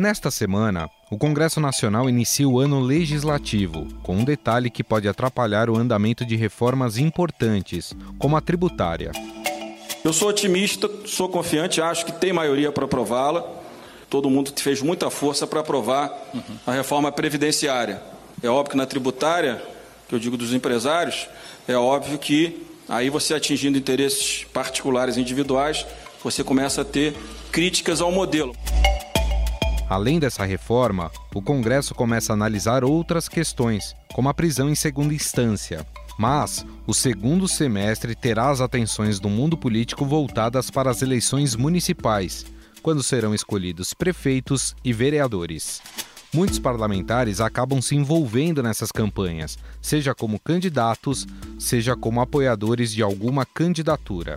Nesta semana, o Congresso Nacional inicia o ano legislativo, com um detalhe que pode atrapalhar o andamento de reformas importantes, como a tributária. Eu sou otimista, sou confiante, acho que tem maioria para aprová-la. Todo mundo fez muita força para aprovar a reforma previdenciária. É óbvio que na tributária, que eu digo dos empresários, é óbvio que aí você atingindo interesses particulares individuais, você começa a ter críticas ao modelo. Além dessa reforma, o Congresso começa a analisar outras questões, como a prisão em segunda instância. Mas o segundo semestre terá as atenções do mundo político voltadas para as eleições municipais, quando serão escolhidos prefeitos e vereadores. Muitos parlamentares acabam se envolvendo nessas campanhas, seja como candidatos, seja como apoiadores de alguma candidatura.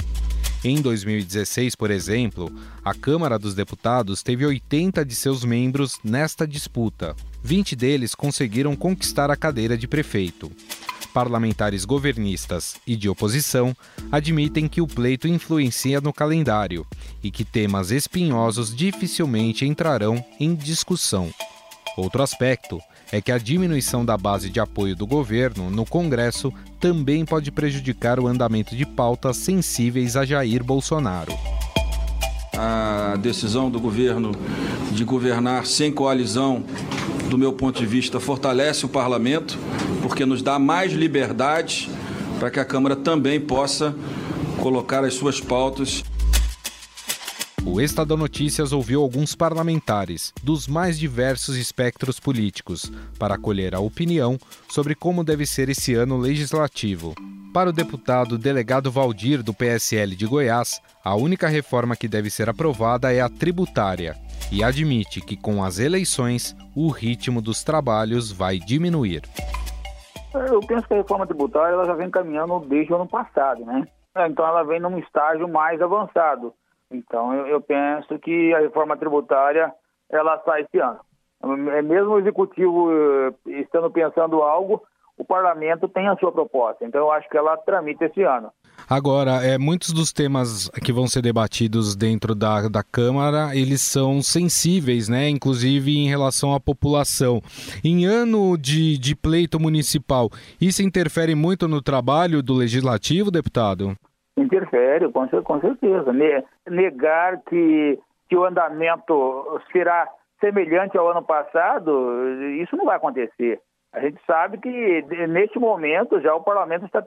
Em 2016, por exemplo, a Câmara dos Deputados teve 80 de seus membros nesta disputa. 20 deles conseguiram conquistar a cadeira de prefeito. Parlamentares governistas e de oposição admitem que o pleito influencia no calendário e que temas espinhosos dificilmente entrarão em discussão. Outro aspecto é que a diminuição da base de apoio do governo no Congresso também pode prejudicar o andamento de pautas sensíveis a Jair Bolsonaro. A decisão do governo de governar sem coalizão, do meu ponto de vista, fortalece o parlamento, porque nos dá mais liberdade para que a Câmara também possa colocar as suas pautas o Estadão Notícias ouviu alguns parlamentares dos mais diversos espectros políticos para acolher a opinião sobre como deve ser esse ano legislativo. Para o deputado delegado Valdir, do PSL de Goiás, a única reforma que deve ser aprovada é a tributária e admite que com as eleições o ritmo dos trabalhos vai diminuir. Eu penso que a reforma tributária ela já vem caminhando desde o ano passado, né? Então ela vem num estágio mais avançado. Então, eu, eu penso que a reforma tributária ela sai esse ano. É, mesmo o executivo eh, estando pensando algo, o parlamento tem a sua proposta. Então, eu acho que ela tramita esse ano. Agora, é, muitos dos temas que vão ser debatidos dentro da, da Câmara, eles são sensíveis, né? Inclusive em relação à população. Em ano de, de pleito municipal, isso interfere muito no trabalho do legislativo, deputado? Interfere, com, com certeza. Negar que, que o andamento será semelhante ao ano passado, isso não vai acontecer. A gente sabe que neste momento já o parlamento está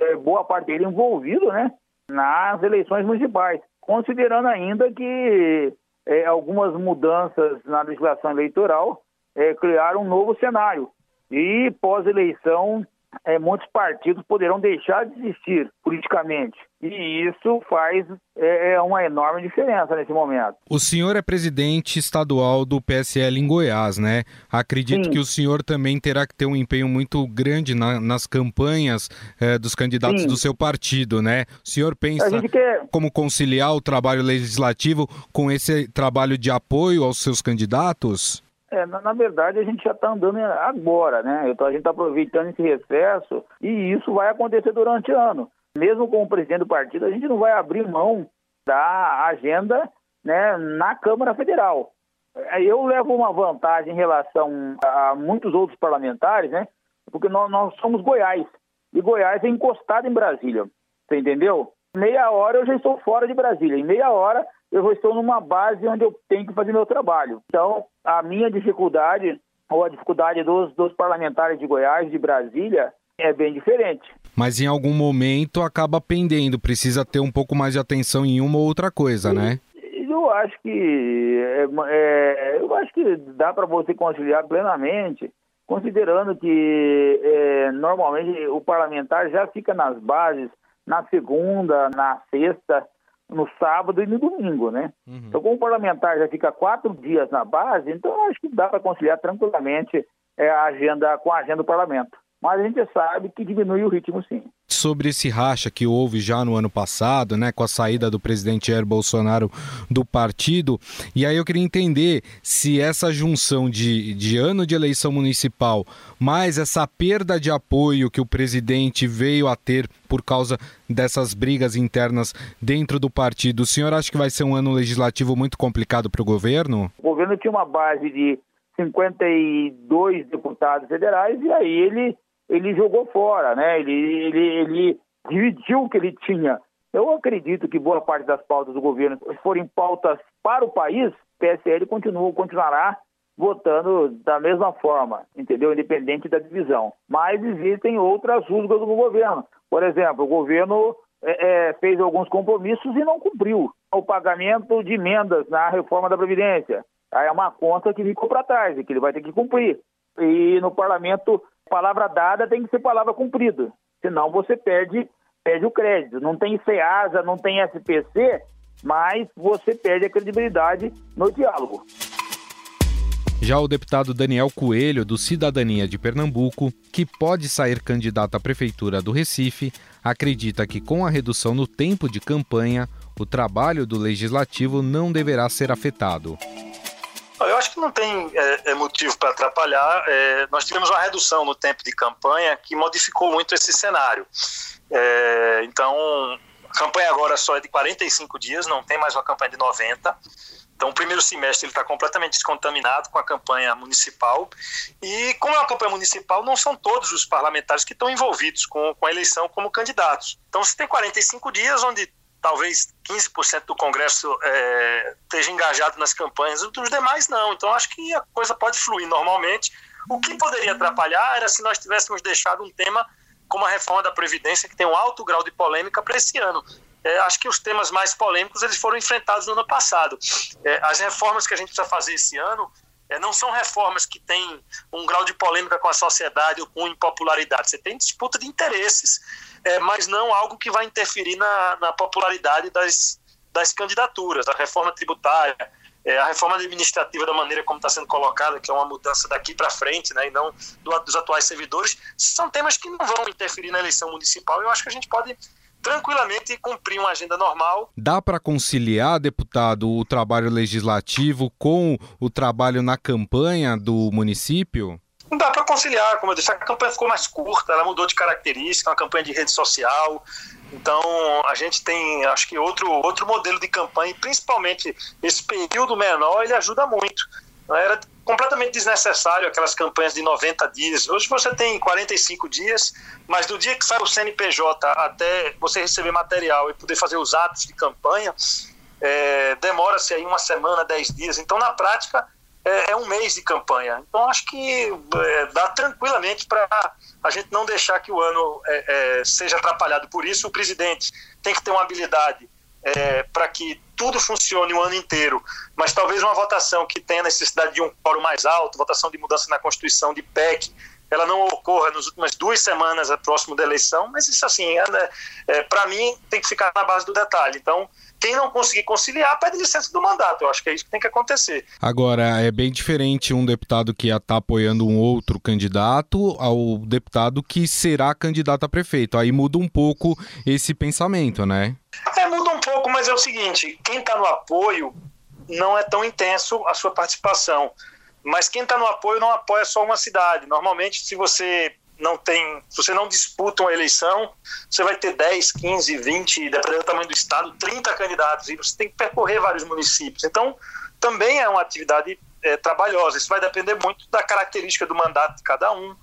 é, boa parte dele envolvido, né, nas eleições municipais, considerando ainda que é, algumas mudanças na legislação eleitoral é, criaram um novo cenário e pós-eleição é, muitos partidos poderão deixar de existir politicamente. E isso faz é, é, uma enorme diferença nesse momento. O senhor é presidente estadual do PSL em Goiás, né? Acredito Sim. que o senhor também terá que ter um empenho muito grande na, nas campanhas é, dos candidatos Sim. do seu partido, né? O senhor pensa quer... como conciliar o trabalho legislativo com esse trabalho de apoio aos seus candidatos? É, na, na, verdade, a gente já está andando agora, né? Então, a gente está aproveitando esse recesso e isso vai acontecer durante o ano. Mesmo com o presidente do partido, a gente não vai abrir mão da agenda né, na Câmara Federal. É, eu levo uma vantagem em relação a muitos outros parlamentares, né? Porque nós, nós somos Goiás. E Goiás é encostado em Brasília. Você entendeu? Meia hora eu já estou fora de Brasília. Em meia hora eu estou numa base onde eu tenho que fazer meu trabalho. Então, a minha dificuldade, ou a dificuldade dos, dos parlamentares de Goiás, de Brasília, é bem diferente. Mas em algum momento acaba pendendo, precisa ter um pouco mais de atenção em uma ou outra coisa, e, né? Eu acho que é, é, eu acho que dá para você conciliar plenamente, considerando que é, normalmente o parlamentar já fica nas bases na segunda, na sexta, no sábado e no domingo, né? Uhum. Então, como o parlamentar já fica quatro dias na base, então acho que dá para conciliar tranquilamente é, a agenda com a agenda do parlamento. Mas a gente sabe que diminui o ritmo sim. Sobre esse racha que houve já no ano passado, né, com a saída do presidente Jair Bolsonaro do partido. E aí eu queria entender se essa junção de, de ano de eleição municipal, mais essa perda de apoio que o presidente veio a ter por causa dessas brigas internas dentro do partido, o senhor acha que vai ser um ano legislativo muito complicado para o governo? O governo tinha uma base de 52 deputados federais e aí ele, ele jogou fora, né? Ele, ele, ele dividiu o que ele tinha. Eu acredito que boa parte das pautas do governo forem pautas para o país, o PSL continua, continuará votando da mesma forma, entendeu? Independente da divisão. Mas existem outras rusgas do governo. Por exemplo, o governo é, é, fez alguns compromissos e não cumpriu. O pagamento de emendas na reforma da Previdência. Aí é uma conta que ficou para trás e que ele vai ter que cumprir. E no parlamento, palavra dada tem que ser palavra cumprida. Senão você perde, perde o crédito. Não tem SEASA, não tem SPC, mas você perde a credibilidade no diálogo. Já o deputado Daniel Coelho, do Cidadania de Pernambuco, que pode sair candidato à prefeitura do Recife, acredita que com a redução no tempo de campanha, o trabalho do legislativo não deverá ser afetado. Eu acho que não tem é, é motivo para atrapalhar. É, nós tivemos uma redução no tempo de campanha que modificou muito esse cenário. É, então, a campanha agora só é de 45 dias, não tem mais uma campanha de 90. Então, o primeiro semestre ele está completamente descontaminado com a campanha municipal. E, como é uma campanha municipal, não são todos os parlamentares que estão envolvidos com, com a eleição como candidatos. Então, você tem 45 dias onde talvez 15% do Congresso é, esteja engajado nas campanhas, os demais não. Então acho que a coisa pode fluir normalmente. O que poderia atrapalhar era se nós tivéssemos deixado um tema como a reforma da Previdência, que tem um alto grau de polêmica para esse ano. É, acho que os temas mais polêmicos eles foram enfrentados no ano passado. É, as reformas que a gente precisa fazer esse ano é, não são reformas que têm um grau de polêmica com a sociedade ou com impopularidade. Você tem disputa de interesses é, mas não algo que vai interferir na, na popularidade das, das candidaturas. A reforma tributária, é, a reforma administrativa da maneira como está sendo colocada, que é uma mudança daqui para frente, né, e não do, dos atuais servidores, são temas que não vão interferir na eleição municipal. Eu acho que a gente pode tranquilamente cumprir uma agenda normal. Dá para conciliar, deputado, o trabalho legislativo com o trabalho na campanha do município? não dá para conciliar, como eu disse, a campanha ficou mais curta, ela mudou de característica, é uma campanha de rede social. Então, a gente tem, acho que outro outro modelo de campanha, e principalmente esse período menor, ele ajuda muito. Era completamente desnecessário aquelas campanhas de 90 dias. Hoje você tem 45 dias, mas do dia que sai o CNPJ até você receber material e poder fazer os atos de campanha, é, demora-se aí uma semana, 10 dias. Então, na prática, é, é um mês de campanha. Então acho que é, dá tranquilamente para a gente não deixar que o ano é, é, seja atrapalhado. Por isso, o presidente tem que ter uma habilidade é, para que tudo funcione o ano inteiro, mas talvez uma votação que tenha necessidade de um fórum mais alto, votação de mudança na Constituição, de PEC, ela não ocorra nas últimas duas semanas próximo da eleição, mas isso assim, é, né, é, para mim tem que ficar na base do detalhe. Então, quem não conseguir conciliar, pede licença do mandato. Eu acho que é isso que tem que acontecer. Agora, é bem diferente um deputado que está apoiando um outro candidato ao deputado que será candidato a prefeito. Aí muda um pouco esse pensamento, né? É, muda mas é o seguinte: quem está no apoio não é tão intenso a sua participação. Mas quem está no apoio não apoia só uma cidade. Normalmente, se você não tem, se você não disputa uma eleição, você vai ter 10, 15, 20, dependendo do tamanho do estado, 30 candidatos e você tem que percorrer vários municípios. Então, também é uma atividade é, trabalhosa. Isso vai depender muito da característica do mandato de cada um,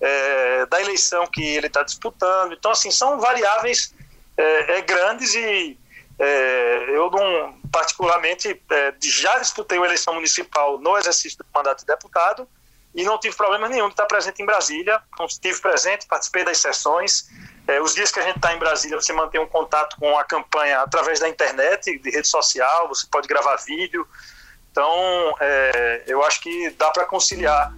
é, da eleição que ele está disputando. Então, assim, são variáveis é, é grandes e é, eu não, particularmente, é, já disputei uma eleição municipal no exercício do mandato de deputado e não tive problema nenhum de estar presente em Brasília. Estive presente, participei das sessões. É, os dias que a gente está em Brasília, você mantém um contato com a campanha através da internet, de rede social, você pode gravar vídeo. Então, é, eu acho que dá para conciliar.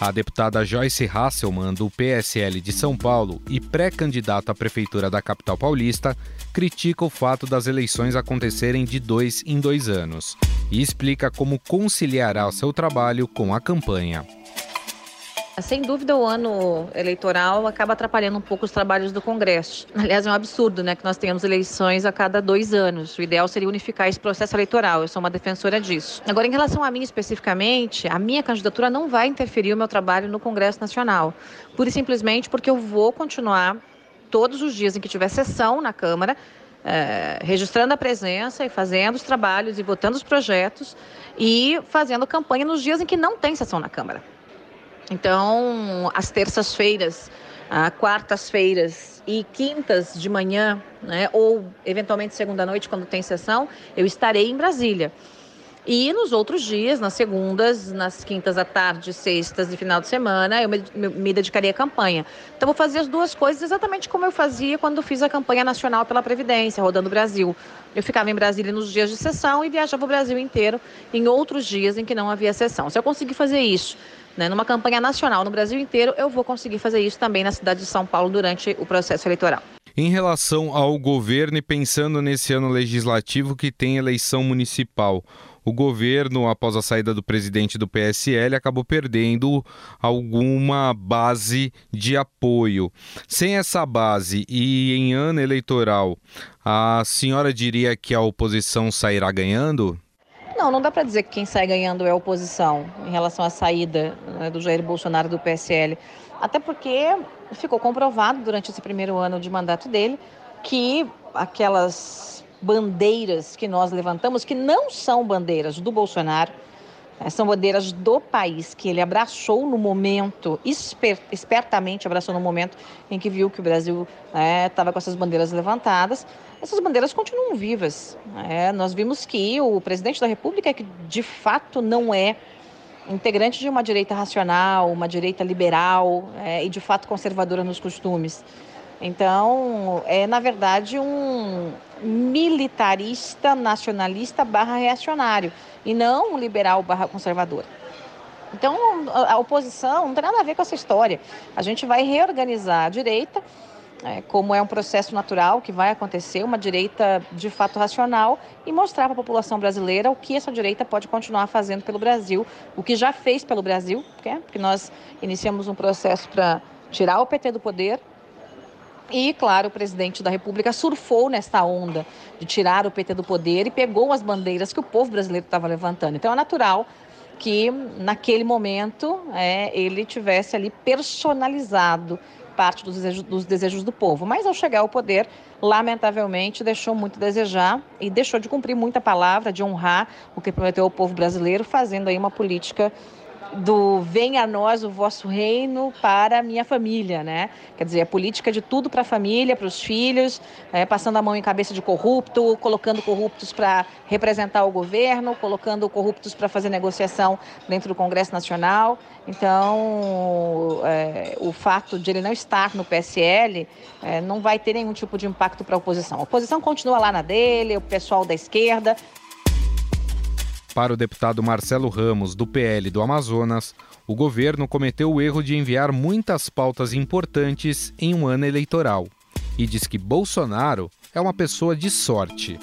A deputada Joyce Hasselmann, do PSL de São Paulo e pré-candidata à prefeitura da capital paulista, critica o fato das eleições acontecerem de dois em dois anos e explica como conciliará o seu trabalho com a campanha. Sem dúvida, o ano eleitoral acaba atrapalhando um pouco os trabalhos do Congresso. Aliás, é um absurdo né, que nós tenhamos eleições a cada dois anos. O ideal seria unificar esse processo eleitoral. Eu sou uma defensora disso. Agora, em relação a mim especificamente, a minha candidatura não vai interferir o meu trabalho no Congresso Nacional. Pura e simplesmente porque eu vou continuar todos os dias em que tiver sessão na Câmara, é, registrando a presença e fazendo os trabalhos e votando os projetos e fazendo campanha nos dias em que não tem sessão na Câmara. Então, às terças-feiras, quartas-feiras e quintas de manhã, né, ou eventualmente segunda-noite, quando tem sessão, eu estarei em Brasília. E nos outros dias, nas segundas, nas quintas à tarde, sextas e final de semana, eu me, me, dedicaria à campanha. Então, vou fazer as duas coisas exatamente como eu fazia quando fiz a campanha nacional pela Previdência, rodando o Brasil. Eu ficava em Brasília nos dias de sessão e viajava o Brasil inteiro em outros dias em que não havia sessão. Se eu conseguir fazer isso né, numa campanha nacional no Brasil inteiro, eu vou conseguir fazer isso também na cidade de São Paulo durante o processo eleitoral. Em relação ao governo e pensando nesse ano legislativo que tem eleição municipal, o governo, após a saída do presidente do PSL, acabou perdendo alguma base de apoio. Sem essa base e em ano eleitoral, a senhora diria que a oposição sairá ganhando? Não, não dá para dizer que quem sai ganhando é a oposição em relação à saída né, do Jair Bolsonaro do PSL. Até porque ficou comprovado durante esse primeiro ano de mandato dele que aquelas bandeiras que nós levantamos, que não são bandeiras do Bolsonaro, né, são bandeiras do país que ele abraçou no momento, esper, espertamente abraçou no momento em que viu que o Brasil estava né, com essas bandeiras levantadas essas bandeiras continuam vivas. É, nós vimos que o presidente da República, que de fato não é integrante de uma direita racional, uma direita liberal é, e de fato conservadora nos costumes. Então, é na verdade um militarista, nacionalista barra reacionário e não um liberal barra conservador. Então, a oposição não tem nada a ver com essa história. A gente vai reorganizar a direita é, como é um processo natural que vai acontecer, uma direita de fato racional e mostrar para a população brasileira o que essa direita pode continuar fazendo pelo Brasil, o que já fez pelo Brasil, porque nós iniciamos um processo para tirar o PT do poder. E, claro, o presidente da República surfou nesta onda de tirar o PT do poder e pegou as bandeiras que o povo brasileiro estava levantando. Então, é natural que, naquele momento, é, ele tivesse ali personalizado parte dos desejos, dos desejos do povo. Mas ao chegar ao poder, lamentavelmente, deixou muito a desejar e deixou de cumprir muita palavra, de honrar o que prometeu ao povo brasileiro, fazendo aí uma política do venha a nós o vosso reino para a minha família, né? Quer dizer, a política de tudo para a família, para os filhos, é, passando a mão em cabeça de corrupto, colocando corruptos para representar o governo, colocando corruptos para fazer negociação dentro do Congresso Nacional. Então, é, o fato de ele não estar no PSL é, não vai ter nenhum tipo de impacto para a oposição. A oposição continua lá na dele, o pessoal da esquerda, para o deputado Marcelo Ramos, do PL do Amazonas, o governo cometeu o erro de enviar muitas pautas importantes em um ano eleitoral e diz que Bolsonaro é uma pessoa de sorte.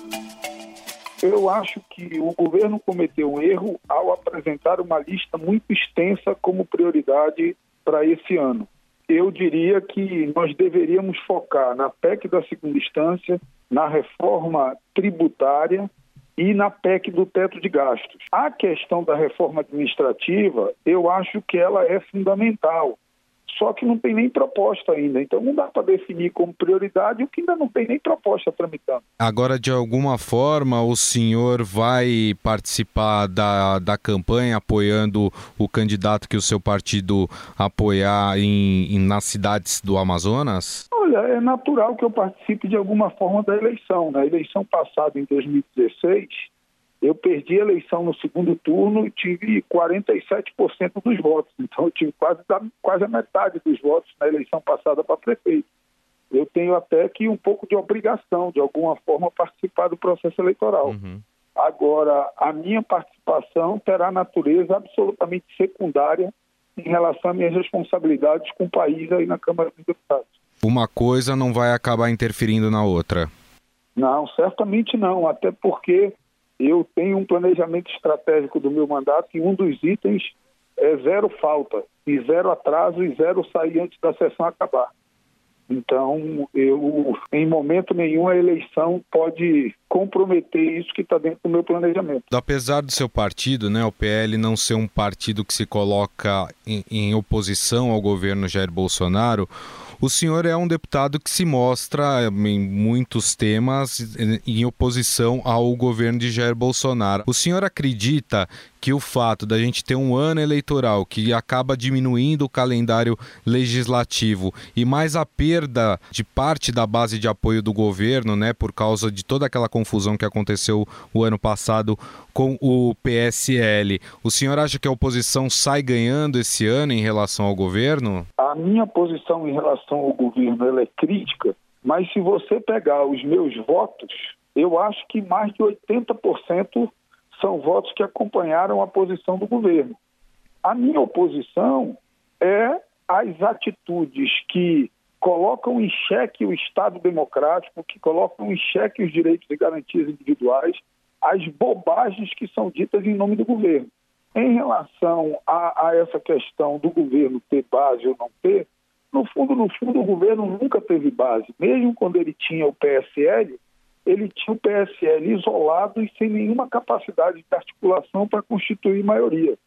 Eu acho que o governo cometeu um erro ao apresentar uma lista muito extensa como prioridade para esse ano. Eu diria que nós deveríamos focar na PEC da segunda instância, na reforma tributária e na PEC do teto de gastos. A questão da reforma administrativa, eu acho que ela é fundamental. Só que não tem nem proposta ainda. Então não dá para definir como prioridade o que ainda não tem nem proposta tramitando. Agora, de alguma forma, o senhor vai participar da, da campanha apoiando o candidato que o seu partido apoiar em, em nas cidades do Amazonas? Olha, é natural que eu participe de alguma forma da eleição. Na eleição passada, em 2016, eu perdi a eleição no segundo turno e tive 47% dos votos. Então, eu tive quase, quase a metade dos votos na eleição passada para prefeito. Eu tenho até que um pouco de obrigação, de alguma forma, participar do processo eleitoral. Uhum. Agora, a minha participação terá natureza absolutamente secundária em relação às minhas responsabilidades com o país aí na Câmara dos Deputados uma coisa não vai acabar interferindo na outra? Não, certamente não, até porque eu tenho um planejamento estratégico do meu mandato e um dos itens é zero falta. e zero atraso e zero sair antes da sessão acabar. Então, eu, em momento nenhum, a eleição pode comprometer isso que está dentro do meu planejamento. Apesar do seu partido, né, o PL, não ser um partido que se coloca em, em oposição ao governo Jair Bolsonaro, o senhor é um deputado que se mostra em muitos temas em oposição ao governo de Jair Bolsonaro. O senhor acredita que o fato da gente ter um ano eleitoral que acaba diminuindo o calendário legislativo e mais a perda de parte da base de apoio do governo, né, por causa de toda aquela confusão que aconteceu o ano passado com o PSL. O senhor acha que a oposição sai ganhando esse ano em relação ao governo? A minha posição em relação ao governo ela é crítica, mas se você pegar os meus votos, eu acho que mais de 80% são votos que acompanharam a posição do governo. A minha oposição é às atitudes que colocam em xeque o Estado democrático, que colocam em xeque os direitos e garantias individuais, as bobagens que são ditas em nome do governo. Em relação a, a essa questão do governo ter base ou não ter, no fundo, no fundo, o governo nunca teve base. Mesmo quando ele tinha o PSL, ele tinha o PSL isolado e sem nenhuma capacidade de articulação para constituir maioria.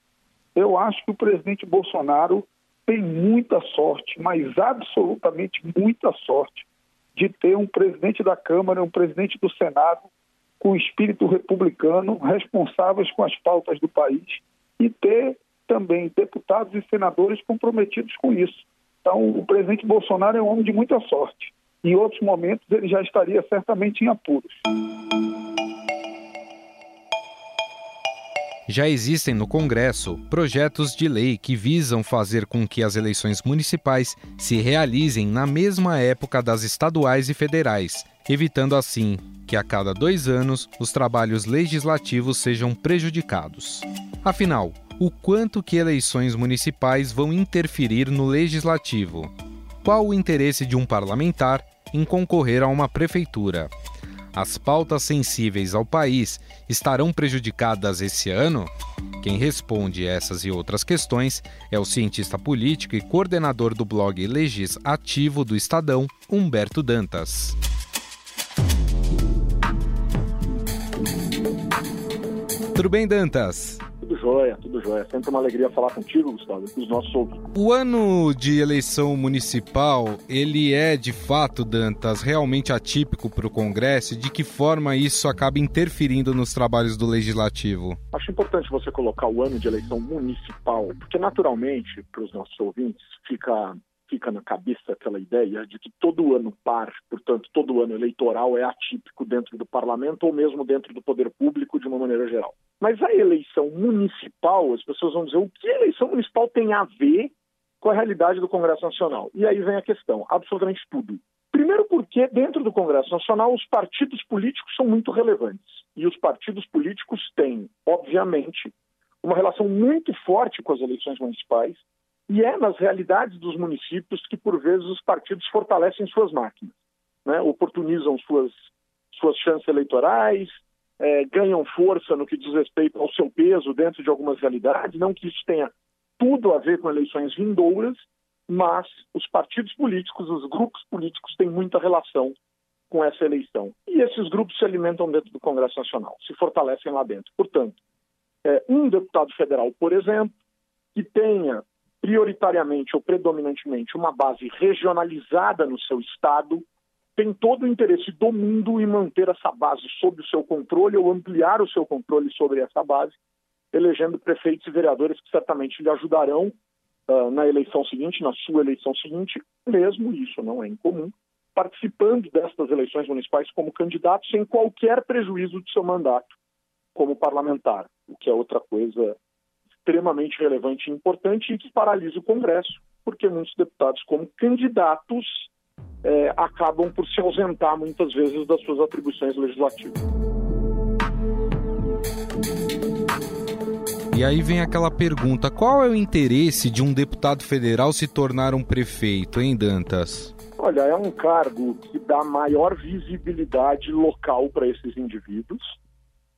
Eu acho que o presidente Bolsonaro tem muita sorte, mas absolutamente muita sorte, de ter um presidente da Câmara, um presidente do Senado com espírito republicano, responsáveis com as pautas do país e ter também deputados e senadores comprometidos com isso. Então, o presidente Bolsonaro é um homem de muita sorte. Em outros momentos, ele já estaria certamente em apuros. Já existem no Congresso projetos de lei que visam fazer com que as eleições municipais se realizem na mesma época das estaduais e federais, evitando assim que a cada dois anos os trabalhos legislativos sejam prejudicados. Afinal, o quanto que eleições municipais vão interferir no legislativo? Qual o interesse de um parlamentar em concorrer a uma prefeitura? As pautas sensíveis ao país estarão prejudicadas esse ano? Quem responde essas e outras questões é o cientista político e coordenador do blog Legis Ativo do Estadão, Humberto Dantas. Tudo bem, Dantas? Tudo jóia, tudo jóia. Sempre uma alegria falar contigo, Gustavo, com os nossos ouvintes. O ano de eleição municipal, ele é, de fato, Dantas, realmente atípico para o Congresso? De que forma isso acaba interferindo nos trabalhos do Legislativo? Acho importante você colocar o ano de eleição municipal, porque naturalmente, para os nossos ouvintes, fica fica na cabeça aquela ideia de que todo ano par, portanto, todo ano eleitoral é atípico dentro do parlamento ou mesmo dentro do poder público de uma maneira geral. Mas a eleição municipal, as pessoas vão dizer o que a eleição municipal tem a ver com a realidade do Congresso Nacional. E aí vem a questão, absolutamente tudo. Primeiro porque dentro do Congresso Nacional os partidos políticos são muito relevantes. E os partidos políticos têm, obviamente, uma relação muito forte com as eleições municipais e é nas realidades dos municípios que, por vezes, os partidos fortalecem suas máquinas, né? oportunizam suas, suas chances eleitorais, é, ganham força no que diz respeito ao seu peso dentro de algumas realidades. Não que isso tenha tudo a ver com eleições vindouras, mas os partidos políticos, os grupos políticos têm muita relação com essa eleição. E esses grupos se alimentam dentro do Congresso Nacional, se fortalecem lá dentro. Portanto, é, um deputado federal, por exemplo, que tenha prioritariamente ou predominantemente uma base regionalizada no seu estado, tem todo o interesse do mundo em manter essa base sob o seu controle ou ampliar o seu controle sobre essa base, elegendo prefeitos e vereadores que certamente lhe ajudarão uh, na eleição seguinte, na sua eleição seguinte, mesmo isso não é incomum, participando destas eleições municipais como candidato sem qualquer prejuízo de seu mandato como parlamentar, o que é outra coisa extremamente relevante e importante e que paralisa o Congresso, porque muitos deputados, como candidatos, é, acabam por se ausentar muitas vezes das suas atribuições legislativas. E aí vem aquela pergunta: qual é o interesse de um deputado federal se tornar um prefeito, hein, Dantas? Olha, é um cargo que dá maior visibilidade local para esses indivíduos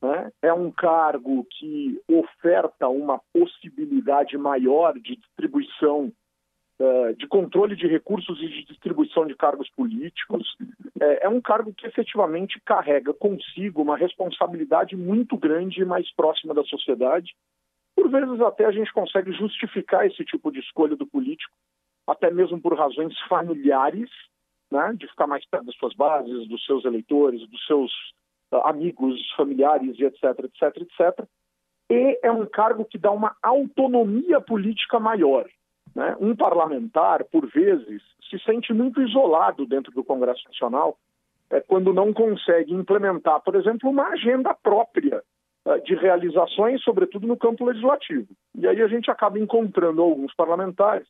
né? é um cargo que oferta uma possibilidade maior de distribuição, uh, de controle de recursos e de distribuição de cargos políticos. É, é um cargo que efetivamente carrega consigo uma responsabilidade muito grande e mais próxima da sociedade. Por vezes até a gente consegue justificar esse tipo de escolha do político, até mesmo por razões familiares, né? de ficar mais perto das suas bases, dos seus eleitores, dos seus amigos, familiares etc, etc, etc. E é um cargo que dá uma autonomia política maior. Né? Um parlamentar, por vezes, se sente muito isolado dentro do Congresso Nacional é, quando não consegue implementar, por exemplo, uma agenda própria é, de realizações, sobretudo no campo legislativo. E aí a gente acaba encontrando alguns parlamentares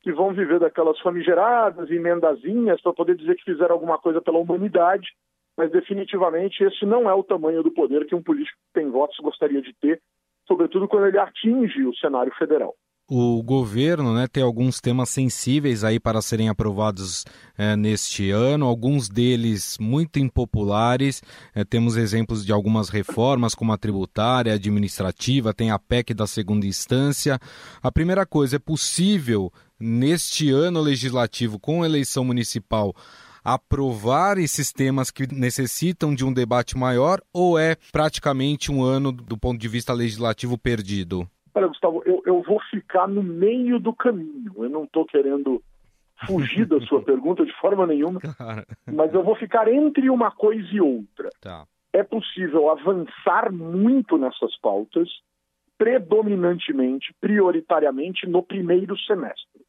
que vão viver daquelas famigeradas emendazinhas para poder dizer que fizeram alguma coisa pela humanidade mas definitivamente esse não é o tamanho do poder que um político que tem votos gostaria de ter, sobretudo quando ele atinge o cenário federal. O governo né, tem alguns temas sensíveis aí para serem aprovados é, neste ano, alguns deles muito impopulares. É, temos exemplos de algumas reformas, como a tributária, administrativa, tem a PEC da segunda instância. A primeira coisa, é possível, neste ano legislativo, com eleição municipal, aprovar esses temas que necessitam de um debate maior ou é praticamente um ano do ponto de vista legislativo perdido? Olha, Gustavo, eu, eu vou ficar no meio do caminho. Eu não estou querendo fugir da sua pergunta de forma nenhuma, mas eu vou ficar entre uma coisa e outra. Tá. É possível avançar muito nessas pautas, predominantemente, prioritariamente, no primeiro semestre.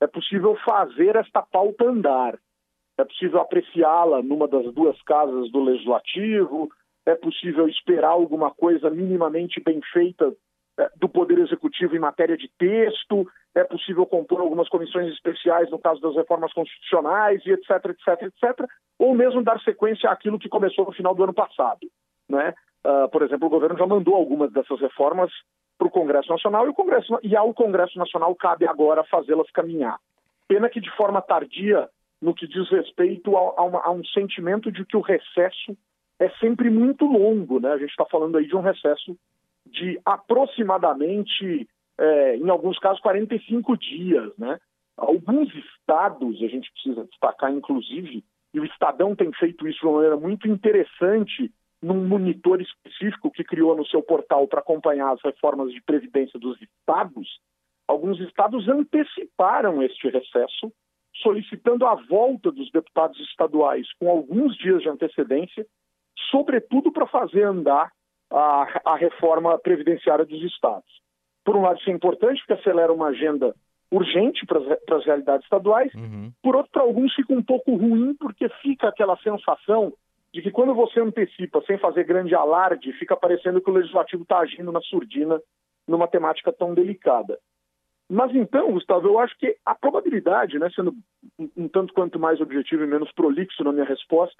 É possível fazer esta pauta andar é possível apreciá-la numa das duas casas do Legislativo, é possível esperar alguma coisa minimamente bem feita é, do Poder Executivo em matéria de texto, é possível compor algumas comissões especiais no caso das reformas constitucionais e etc, etc, etc, ou mesmo dar sequência àquilo que começou no final do ano passado. Né? Uh, por exemplo, o governo já mandou algumas dessas reformas para o Congresso Nacional e, o Congresso, e ao Congresso Nacional cabe agora fazê-las caminhar. Pena que de forma tardia no que diz respeito a, a, uma, a, um sentimento de que o recesso é sempre muito longo. Né? A gente está falando aí de um recesso de aproximadamente, é, em alguns casos, 45 dias. Né? Alguns estados, a gente precisa destacar, inclusive, e o Estadão tem feito isso de uma maneira muito interessante num monitor específico que criou no seu portal para acompanhar as reformas de previdência dos estados, alguns estados anteciparam este recesso solicitando a volta dos deputados estaduais com alguns dias de antecedência, sobretudo para fazer andar a, a reforma previdenciária dos estados. Por um lado, isso é importante, porque acelera uma agenda urgente para as realidades estaduais. Uhum. Por outro, para alguns fica um pouco ruim, porque fica aquela sensação de que quando você antecipa sem fazer grande alarde, fica parecendo que o legislativo está agindo na surdina numa temática tão delicada. Mas então, Gustavo, eu acho que a probabilidade, né, sendo um tanto quanto mais objetivo e menos prolixo na minha resposta,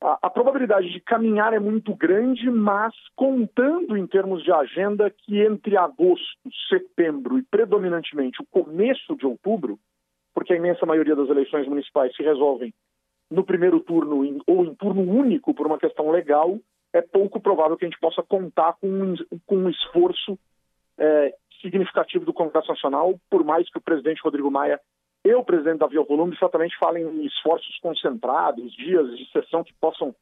a, a, probabilidade de caminhar é muito grande, mas contando em termos de agenda que entre agosto, setembro e predominantemente o começo de outubro, porque a imensa maioria das eleições municipais se resolvem no primeiro turno em, ou em turno único por uma questão legal, é pouco provável que a gente possa contar com um, com um esforço é, significativo do Congresso Nacional, por mais que o presidente Rodrigo Maia e o presidente Davi Alcolumbre certamente falem em esforços concentrados, dias de sessão que possam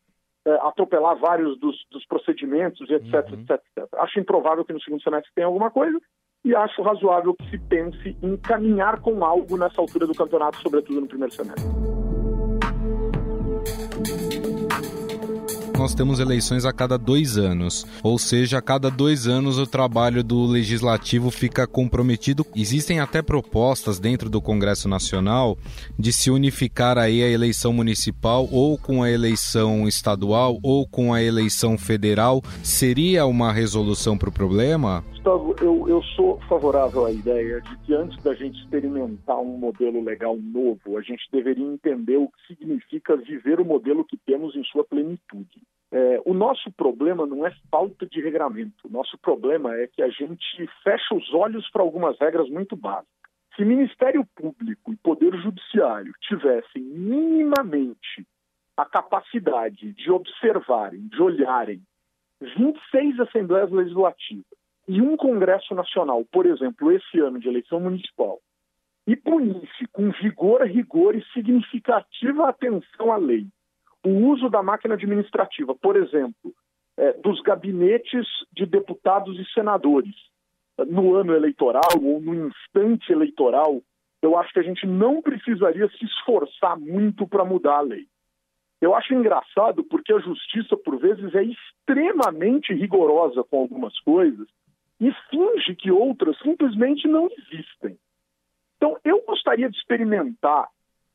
é, atropelar vários dos, dos procedimentos, etc, uhum. etc, etc. Acho improvável que no segundo semestre tenha alguma coisa e acho razoável que se pense em caminhar com algo nessa altura do campeonato, sobretudo no primeiro semestre. Nós temos eleições a cada dois anos. Ou seja, a cada dois anos o trabalho do legislativo fica comprometido. Existem até propostas dentro do Congresso Nacional de se unificar aí a eleição municipal ou com a eleição estadual ou com a eleição federal. Seria uma resolução para o problema? Gustavo, eu, eu sou favorável à ideia de que antes da gente experimentar um modelo legal novo, a gente deveria entender o que significa viver o modelo que temos em sua plenitude. É, o nosso problema não é falta de regramento, o nosso problema é que a gente fecha os olhos para algumas regras muito básicas. Se Ministério Público e Poder Judiciário tivessem minimamente a capacidade de observarem, de olharem 26 assembleias legislativas e um Congresso Nacional, por exemplo, esse ano de eleição municipal, e punisse com vigor, rigor e significativa atenção à lei o uso da máquina administrativa, por exemplo, é, dos gabinetes de deputados e senadores no ano eleitoral ou no instante eleitoral, eu acho que a gente não precisaria se esforçar muito para mudar a lei. Eu acho engraçado porque a justiça, por vezes, é extremamente rigorosa com algumas coisas e finge que outras simplesmente não existem. Então, eu gostaria de experimentar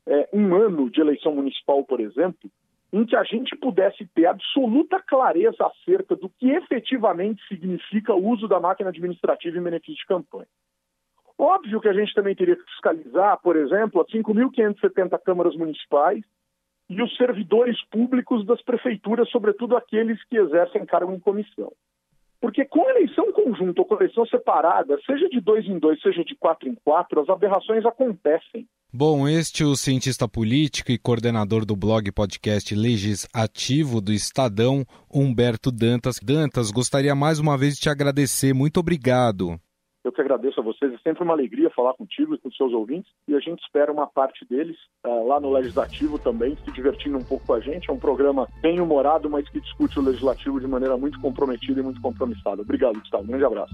é, um ano de eleição municipal, por exemplo, em que a gente pudesse ter absoluta clareza acerca do que efetivamente significa o uso da máquina administrativa em benefício de campanha. Óbvio que a gente também teria que fiscalizar, por exemplo, as 5.570 câmaras municipais e os servidores públicos das prefeituras, sobretudo aqueles que exercem cargo em comissão. Porque com eleição conjunta ou com eleição separada, seja de dois em dois, seja de quatro em quatro, as aberrações acontecem. Bom, este é o cientista político e coordenador do blog podcast Legislativo do Estadão, Humberto Dantas. Dantas, gostaria mais uma vez de te agradecer. Muito obrigado. Eu que agradeço a vocês, é sempre uma alegria falar contigo e com seus ouvintes, e a gente espera uma parte deles uh, lá no Legislativo também, se divertindo um pouco com a gente. É um programa bem humorado, mas que discute o Legislativo de maneira muito comprometida e muito compromissada. Obrigado, Gustavo. Um grande abraço.